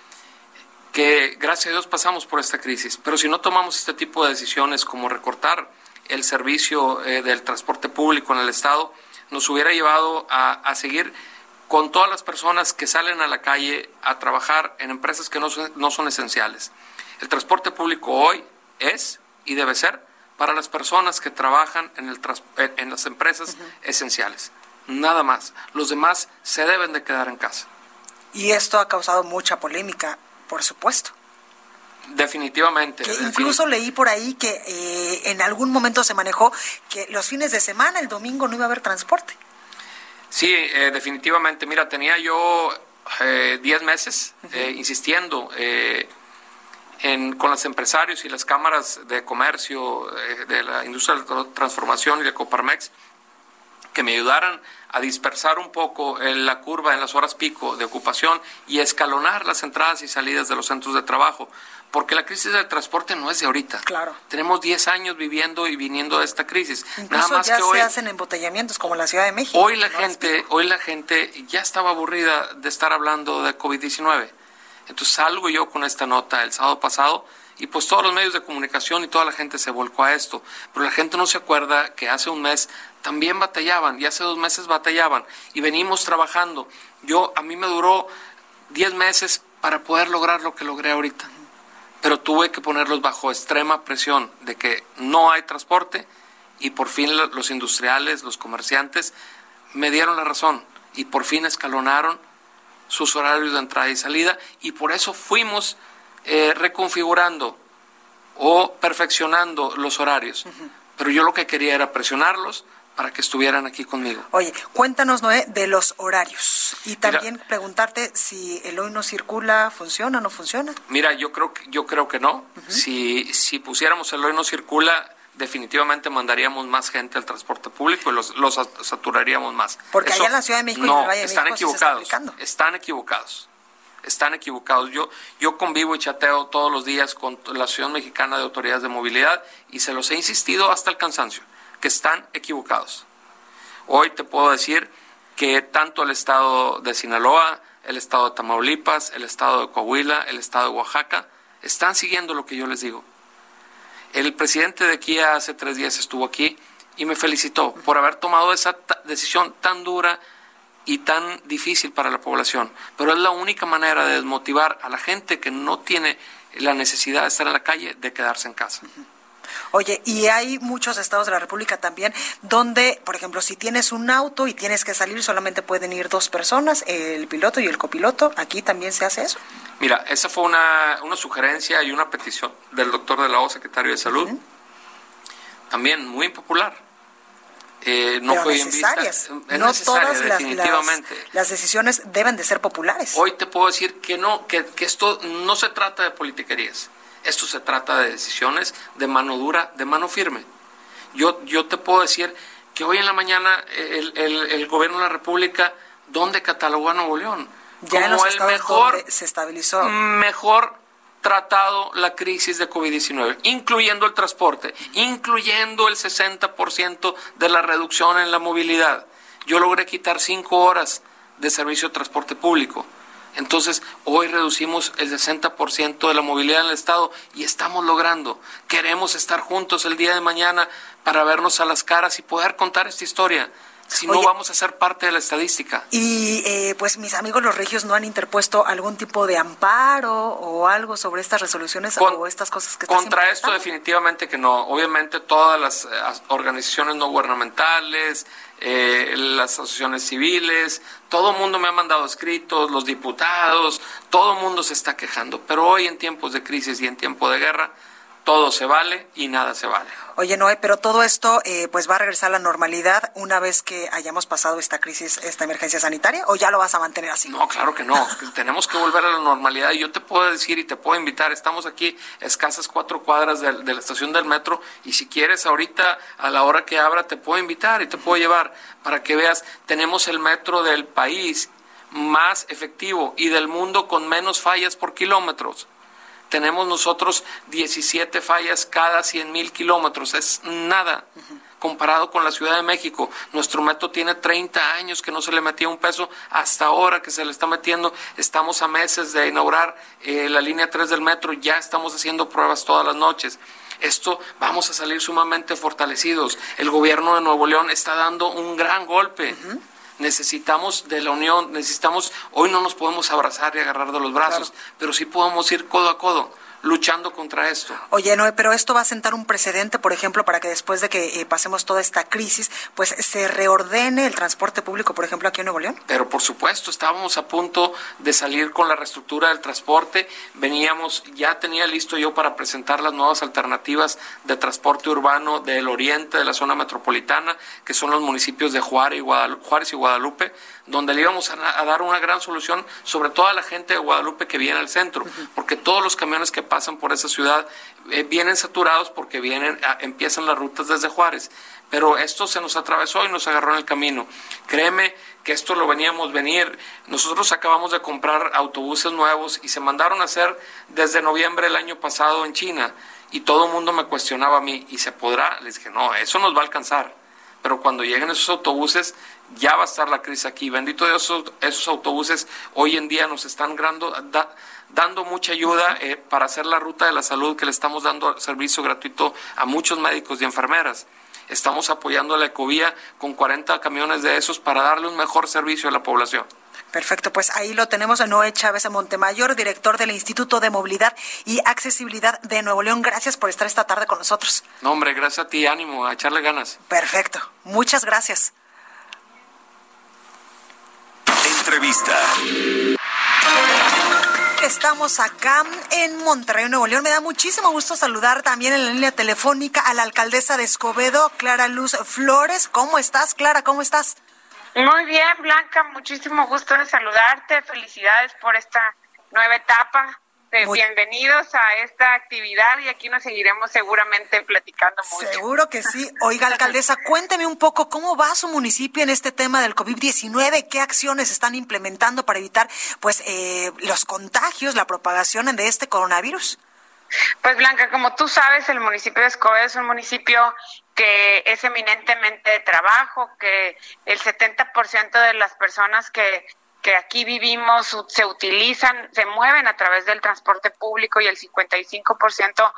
que gracias a Dios pasamos por esta crisis, pero si no tomamos este tipo de decisiones como recortar el servicio eh, del transporte público en el Estado, nos hubiera llevado a, seguir con todas las personas que salen a la calle a trabajar en empresas que no son, no son esenciales. El transporte público hoy es y debe ser para las personas que trabajan en, el, en las empresas esenciales. Nada más. Los demás se deben de quedar en casa. Y esto ha causado mucha polémica por supuesto. Definitivamente. incluso leí por ahí que eh, en algún momento se manejó que los fines de semana, el domingo, no iba a haber transporte. Sí, eh, definitivamente. Mira, tenía yo 10 eh, meses insistiendo en, con los empresarios y las cámaras de comercio de la industria de la transformación y de Coparmex que me ayudaran a dispersar un poco eh, la curva en las horas pico de ocupación y escalonar las entradas y salidas de los centros de trabajo. Porque la crisis del transporte no es de ahorita. Claro. Tenemos 10 años viviendo y viniendo de esta crisis. Incluso Nada más ya que hoy, se hacen embotellamientos como la Ciudad de México. Hoy la gente, hoy la gente ya estaba aburrida de estar hablando de COVID-19. Entonces salgo yo con esta nota el sábado pasado y pues todos los medios de comunicación y toda la gente se volcó a esto. Pero la gente no se acuerda que hace un mes también batallaban y hace dos meses batallaban y venimos trabajando. Yo, a mí me duró diez meses para poder lograr lo que logré ahorita. Pero tuve que ponerlos bajo extrema presión de que no hay transporte y por fin los industriales, los comerciantes me dieron la razón y por fin escalonaron sus horarios de entrada y salida y por eso fuimos eh, reconfigurando o perfeccionando los horarios. Pero yo lo que quería era presionarlos para que estuvieran aquí conmigo. Oye, cuéntanos, Noé, de los horarios y también preguntarte si el hoy no circula, ¿funciona o no funciona? Mira, yo creo que, yo creo que no. si, si pusiéramos el hoy no circula, definitivamente mandaríamos más gente al transporte público y los, los saturaríamos más. Porque allá en la Ciudad de México y en el Valle de están México equivocados, están equivocados están equivocados. Yo, yo convivo y chateo todos los días con la Asociación Mexicana de Autoridades de Movilidad y se los he insistido hasta el cansancio, que están equivocados. Hoy te puedo decir que tanto el estado de Sinaloa, el estado de Tamaulipas, el estado de Coahuila, el estado de Oaxaca, están siguiendo lo que yo les digo. El presidente de Kia hace tres días estuvo aquí y me felicitó por haber tomado esa decisión tan dura y tan difícil para la población, pero es la única manera de desmotivar a la gente que no tiene la necesidad de estar en la calle de quedarse en casa. Oye, y hay muchos estados de la República también donde, por ejemplo, si tienes un auto y tienes que salir, solamente pueden ir dos personas, el piloto y el copiloto. ¿Aquí también se hace eso? Mira, esa fue una, una sugerencia y una petición del doctor de la O, secretario de Salud, también muy impopular eh, no fue necesarias. no todas definitivamente. Las, decisiones deben de ser populares. Hoy te puedo decir que no, que, esto no se trata de politiquerías. Esto se trata de decisiones de mano dura, de mano firme. Yo, yo te puedo decir que hoy en la mañana el, el, gobierno de la República, ¿dónde catalogó a Nuevo León? Ya como el mejor, se estabilizó. Mejor tratado la crisis de COVID-19, incluyendo el transporte, incluyendo el 60% de la reducción en la movilidad. Yo logré quitar cinco horas de servicio de transporte público. Entonces, hoy reducimos el 60% de la movilidad en el Estado y estamos logrando. Queremos estar juntos el día de mañana para vernos a las caras y poder contar esta historia si no vamos a ser parte de la estadística. Y eh, pues mis amigos los regios no han interpuesto algún tipo de amparo o algo sobre estas resoluciones o estas cosas que Contra esto definitivamente que no. Obviamente todas las eh, organizaciones no gubernamentales, eh, las asociaciones civiles, todo el mundo me ha mandado escritos, los diputados, todo el mundo se está quejando. Pero hoy en tiempos de crisis y en tiempo de guerra, todo se vale y nada se vale. Oye, Noé, pero todo esto eh, pues va a regresar a la normalidad una vez que hayamos pasado esta crisis, esta emergencia sanitaria, o ya lo vas a mantener así? No, claro que no. Tenemos que volver a la normalidad. Y yo te puedo decir y te puedo invitar, estamos aquí escasas cuatro cuadras de, de la estación del metro, y si quieres ahorita a la hora que abra te puedo invitar y te puedo llevar para que veas, tenemos el metro del país más efectivo y del mundo con menos fallas por kilómetros tenemos nosotros 17 fallas cada 100 mil kilómetros. Es nada comparado con la Ciudad de México. Nuestro metro tiene 30 años que no se le metía un peso, hasta ahora que se le está metiendo. Estamos a meses de inaugurar eh, la línea 3 del metro, ya estamos haciendo pruebas todas las noches. Esto vamos a salir sumamente fortalecidos. El gobierno de Nuevo León está dando un gran golpe necesitamos de la unión, necesitamos, hoy no nos podemos abrazar y agarrar de los brazos, pero sí podemos ir codo a codo luchando contra esto. Oye, Noé, pero esto va a sentar un precedente, por ejemplo, para que después de que eh, pasemos toda esta crisis, pues se reordene el transporte público, por ejemplo, aquí en Nuevo León. Pero por supuesto, estábamos a punto de salir con la reestructura del transporte, veníamos, ya tenía listo yo para presentar las nuevas alternativas de transporte urbano del oriente de la zona metropolitana, que son los municipios de Juárez y Guadalupe, Juárez y Guadalupe donde le íbamos a, dar una gran solución, sobre todo a la gente de Guadalupe que viene al centro, porque todos los camiones que pasan por esa ciudad eh, vienen saturados porque vienen, empiezan las rutas desde Juárez. Pero esto se nos atravesó y nos agarró en el camino. Créeme que esto lo veníamos venir. Nosotros acabamos de comprar autobuses nuevos y se mandaron a hacer desde noviembre del año pasado en China. Y todo el mundo me cuestionaba a mí, ¿y se podrá? Les dije, no, eso nos va a alcanzar. Pero cuando lleguen esos autobuses, ya va a estar la crisis aquí. Bendito Dios, esos, autobuses hoy en día nos están dando mucha ayuda eh, para hacer la ruta de la salud que le estamos dando servicio gratuito a muchos médicos y enfermeras. Estamos apoyando a la Ecovía con 40 camiones de esos para darle un mejor servicio a la población. Perfecto, pues ahí lo tenemos a Noé Chávez Montemayor, director del Instituto de Movilidad y Accesibilidad de Nuevo León. Gracias por estar esta tarde con nosotros. No, hombre, gracias a ti, ánimo, a echarle ganas. Perfecto, muchas gracias. Entrevista. Estamos acá en Monterrey, Nuevo León. Me da muchísimo gusto saludar también en la línea telefónica a la alcaldesa de Escobedo, Clara Luz Flores. ¿Cómo estás, Clara? ¿Cómo estás? Muy bien, Blanca. Muchísimo gusto de saludarte. Felicidades por esta nueva etapa bienvenidos a esta actividad y aquí nos seguiremos seguramente platicando mucho. Seguro que sí. Oiga, alcaldesa, cuénteme un poco cómo va su municipio en este tema del COVID-19, qué acciones están implementando para evitar pues eh, los contagios, la propagación de este coronavirus. Pues Blanca, como tú sabes, el municipio de Escobedo es un municipio que es eminentemente de trabajo, que el 70% de las personas que que aquí vivimos se utilizan, se mueven a través del transporte público y el 55%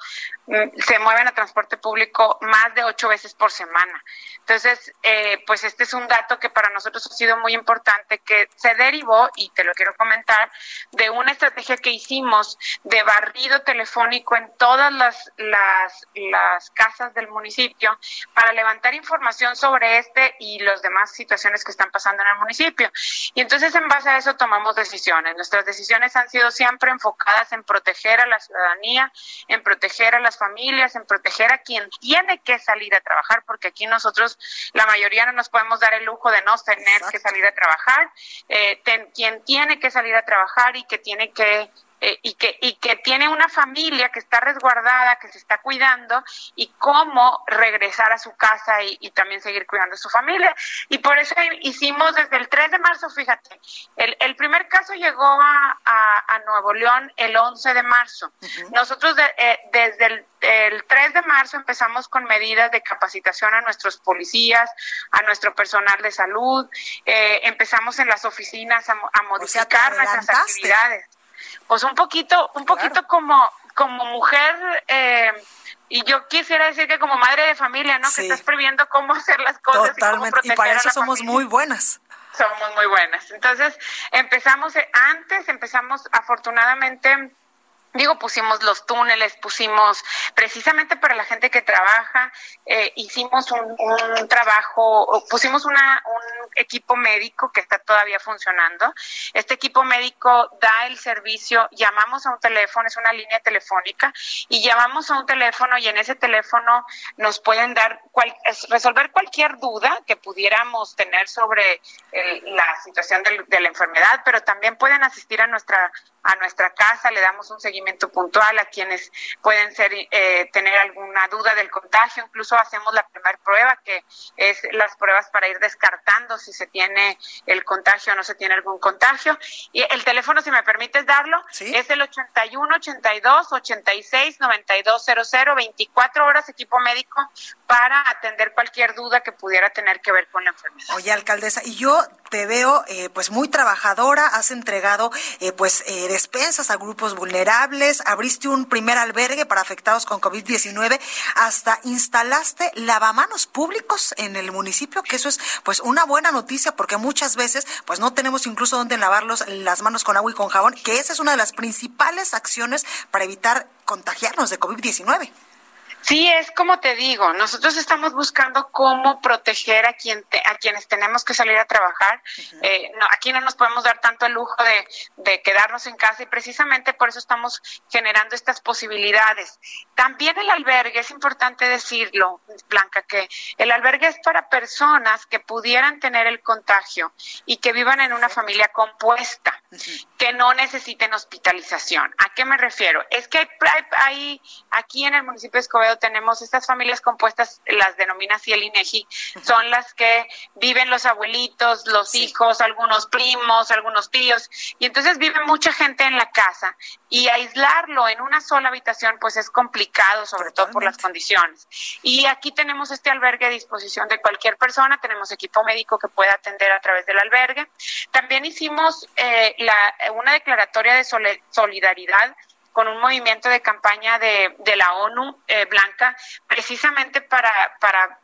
mm, se mueven a transporte público más de ocho veces por semana. Entonces, eh, pues este es un dato que para nosotros ha sido muy importante, que se derivó, y te lo quiero comentar, de una estrategia que hicimos de barrido telefónico en todas las, las, las casas del municipio para levantar información sobre este y las demás situaciones que están pasando en el municipio. Y entonces, en base a eso, tomamos decisiones. Nuestras decisiones han sido siempre enfocadas en proteger a la ciudadanía, en proteger a las familias, en proteger a quien tiene que salir a trabajar, porque aquí nosotros la mayoría no nos podemos dar el lujo de no tener que salir a trabajar. Eh, quien tiene que salir a trabajar y que tiene que eh, y, que, y que tiene una familia que está resguardada, que se está cuidando y cómo regresar a su casa y, también seguir cuidando a su familia. Y por eso hicimos desde el 3 de marzo, fíjate, el, el primer caso llegó a, a, Nuevo León el 11 de marzo. Nosotros eh, desde el, el 3 de marzo empezamos con medidas de capacitación a nuestros policías, a nuestro personal de salud, eh, empezamos en las oficinas a, modificar nuestras actividades pues un poquito, un poquito como, como mujer, eh, y yo quisiera decir que como madre de familia, ¿no? Que estás previendo cómo hacer las cosas. Totalmente, y, para eso somos muy buenas. Somos muy buenas. Entonces, empezamos, eh, antes empezamos afortunadamente Digo, pusimos los túneles, pusimos precisamente para la gente que trabaja, eh, hicimos un, trabajo, pusimos una, un equipo médico que está todavía funcionando. Este equipo médico da el servicio, llamamos a un teléfono, es una línea telefónica, y llamamos a un teléfono y en ese teléfono nos pueden dar, resolver cualquier duda que pudiéramos tener sobre la situación de la enfermedad, pero también pueden asistir a nuestra a nuestra casa, le damos un seguimiento puntual a quienes pueden ser eh, tener alguna duda del contagio, incluso hacemos la primera prueba que es las pruebas para ir descartando si se tiene el contagio o no se tiene algún contagio. Y el teléfono, si me permites darlo, es el 81 82 86 92 00, 24 horas equipo médico para atender cualquier duda que pudiera tener que ver con la enfermedad. Oye, alcaldesa, y yo te veo eh, pues muy trabajadora, has entregado eh, pues eh, despensas a grupos vulnerables, abriste un primer albergue para afectados con COVID-19, hasta instalaste lavamanos públicos en el municipio, que eso es pues una buena noticia porque muchas veces pues no tenemos incluso donde lavarlos las manos con agua y con jabón, que esa es una de las principales acciones para evitar contagiarnos de COVID-19. Sí, es como te digo, nosotros estamos buscando cómo proteger a quien a quienes tenemos que salir a trabajar. Eh, no, aquí no nos podemos dar tanto el lujo de, de, quedarnos en casa y precisamente por eso estamos generando estas posibilidades. También el albergue, es importante decirlo, Blanca, que el albergue es para personas que pudieran tener el contagio y que vivan en una familia compuesta, que no necesiten hospitalización. ¿A qué me refiero? Es que hay, hay aquí en el municipio de Escobedo tenemos estas familias compuestas, las denomina así el INEGI, son las que viven los abuelitos, los hijos, algunos primos, algunos tíos, y entonces vive mucha gente en la casa y aislarlo en una sola habitación pues es complicado, sobre todo por las condiciones. Y aquí tenemos este albergue a disposición de cualquier persona, tenemos equipo médico que pueda atender a través del albergue. También hicimos eh, la, una declaratoria de solidaridad con un movimiento de campaña de, de la ONU eh, Blanca, precisamente para, para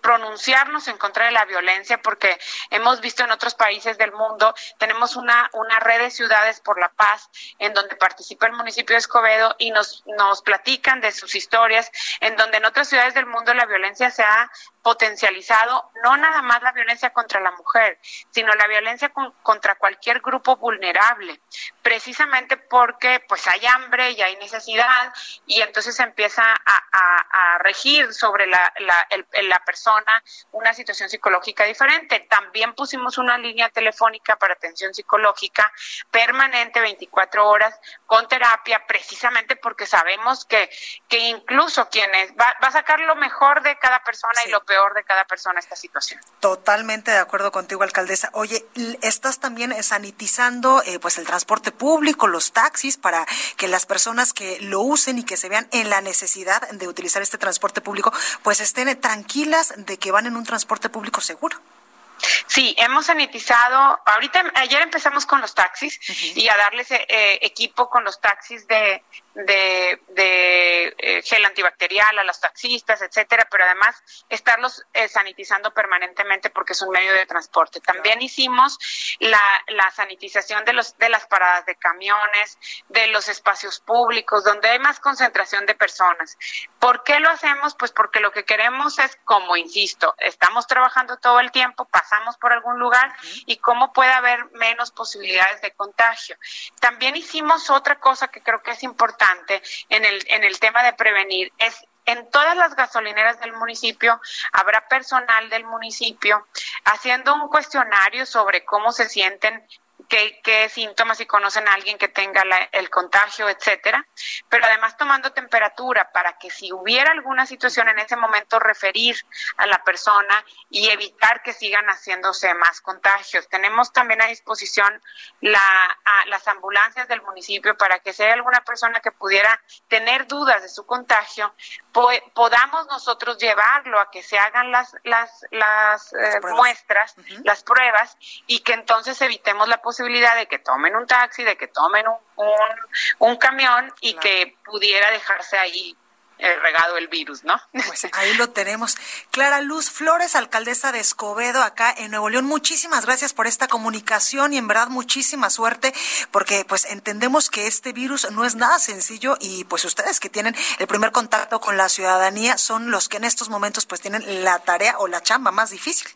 pronunciarnos en contra de la violencia porque hemos visto en otros países del mundo, tenemos una, una red de ciudades por la paz en donde participa el municipio de Escobedo y nos, nos platican de sus historias, en donde en otras ciudades del mundo la violencia se ha potencializado no nada más la violencia contra la mujer, sino la violencia contra cualquier grupo vulnerable, precisamente porque pues hay hambre y hay necesidad y entonces empieza a, regir sobre la, la, la persona una situación psicológica diferente. También pusimos una línea telefónica para atención psicológica permanente 24 horas con terapia, precisamente porque sabemos que, que incluso quienes va, va a sacar lo mejor de cada persona y lo peor de cada persona esta situación. Totalmente de acuerdo contigo, alcaldesa. Oye, estás también sanitizando eh, pues el transporte público, los taxis, para que las personas que lo usen y que se vean en la necesidad de utilizar este transporte público, pues estén tranquilas de que van en un transporte público seguro. Sí, hemos sanitizado. Ahorita, ayer empezamos con los taxis y a darles eh, equipo con los taxis de, de, de eh, gel antibacterial a los taxistas, etcétera, pero además estarlos eh, sanitizando permanentemente porque es un medio de transporte. También hicimos la, la sanitización de los de las paradas de camiones, de los espacios públicos donde hay más concentración de personas. ¿Por qué lo hacemos? Pues porque lo que queremos es, como insisto, estamos trabajando todo el tiempo, pasamos por algún lugar y cómo puede haber menos posibilidades de contagio. También hicimos otra cosa que creo que es importante en el, en el tema de prevenir es en todas las gasolineras del municipio habrá personal del municipio haciendo un cuestionario sobre cómo se sienten qué, síntomas si conocen a alguien que tenga el contagio, etcétera, pero además tomando temperatura para que si hubiera alguna situación en ese momento referir a la persona y evitar que sigan haciéndose más contagios. Tenemos también a disposición la, las ambulancias del municipio para que si hay alguna persona que pudiera tener dudas de su contagio, podamos nosotros llevarlo a que se hagan las, las, las, eh, muestras, las pruebas y que entonces evitemos la posibilidad posibilidad de que tomen un taxi, de que tomen un, un, camión y que pudiera dejarse ahí eh, regado el virus, ¿no? Pues ahí lo tenemos. Clara Luz Flores, alcaldesa de Escobedo, acá en Nuevo León. Muchísimas gracias por esta comunicación y en verdad muchísima suerte, porque pues entendemos que este virus no es nada sencillo y pues ustedes que tienen el primer contacto con la ciudadanía son los que en estos momentos pues tienen la tarea o la chamba más difícil.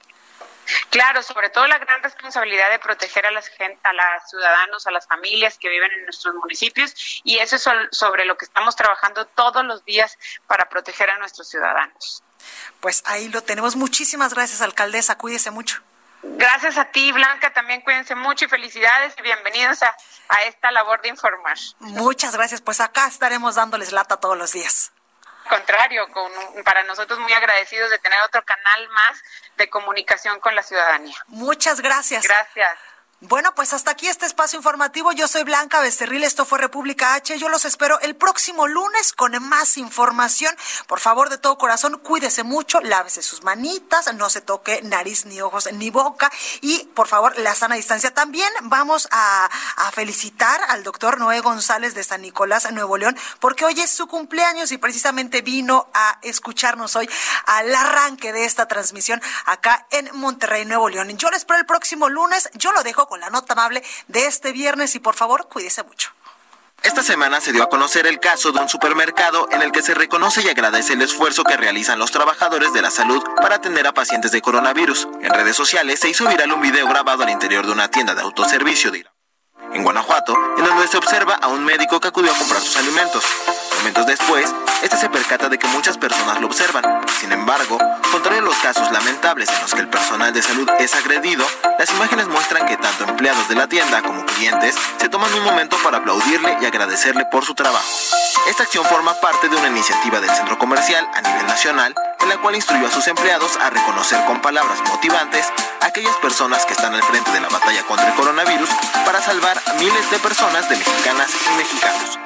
Claro, sobre todo la gran responsabilidad de proteger a las a los ciudadanos, a las familias que viven en nuestros municipios y eso es sobre lo que estamos trabajando todos los días para proteger a nuestros ciudadanos. Pues ahí lo tenemos. Muchísimas gracias, alcaldesa. Cuídese mucho. Gracias a ti, Blanca. También cuídense mucho y felicidades y bienvenidos a, a esta labor de informar. Muchas gracias. Pues acá estaremos dándoles lata todos los días contrario, con, para nosotros muy agradecidos de tener otro canal más de comunicación con la ciudadanía. Muchas gracias. Gracias. Bueno, pues hasta aquí este espacio informativo. Yo soy Blanca Becerril, esto fue República H. Yo los espero el próximo lunes con más información. Por favor, de todo corazón, cuídese mucho, lávese sus manitas, no se toque nariz, ni ojos, ni boca. Y por favor, la sana distancia. También vamos a, felicitar al doctor Noé González de San Nicolás, Nuevo León, porque hoy es su cumpleaños y precisamente vino a escucharnos hoy al arranque de esta transmisión acá en Monterrey, Nuevo León. Yo les espero el próximo lunes. Yo lo dejo con la nota amable de este viernes y por favor cuídese mucho. Esta semana se dio a conocer el caso de un supermercado en el que se reconoce y agradece el esfuerzo que realizan los trabajadores de la salud para atender a pacientes de coronavirus. En redes sociales se hizo viral un video grabado al interior de una tienda de autoservicio de en Guanajuato, en donde se observa a un médico que acudió a comprar sus alimentos. Momentos después, este se percata de que muchas personas lo observan. Sin embargo, contrario a los casos lamentables en los que el personal de salud es agredido, las imágenes muestran que tanto empleados de la tienda como clientes se toman un momento para aplaudirle y agradecerle por su trabajo. Esta acción forma parte de una iniciativa del centro comercial a nivel nacional, en la cual instruyó a sus empleados a reconocer con palabras motivantes a aquellas personas que están al frente de la batalla contra el coronavirus para salvar a miles de personas de mexicanas y mexicanos.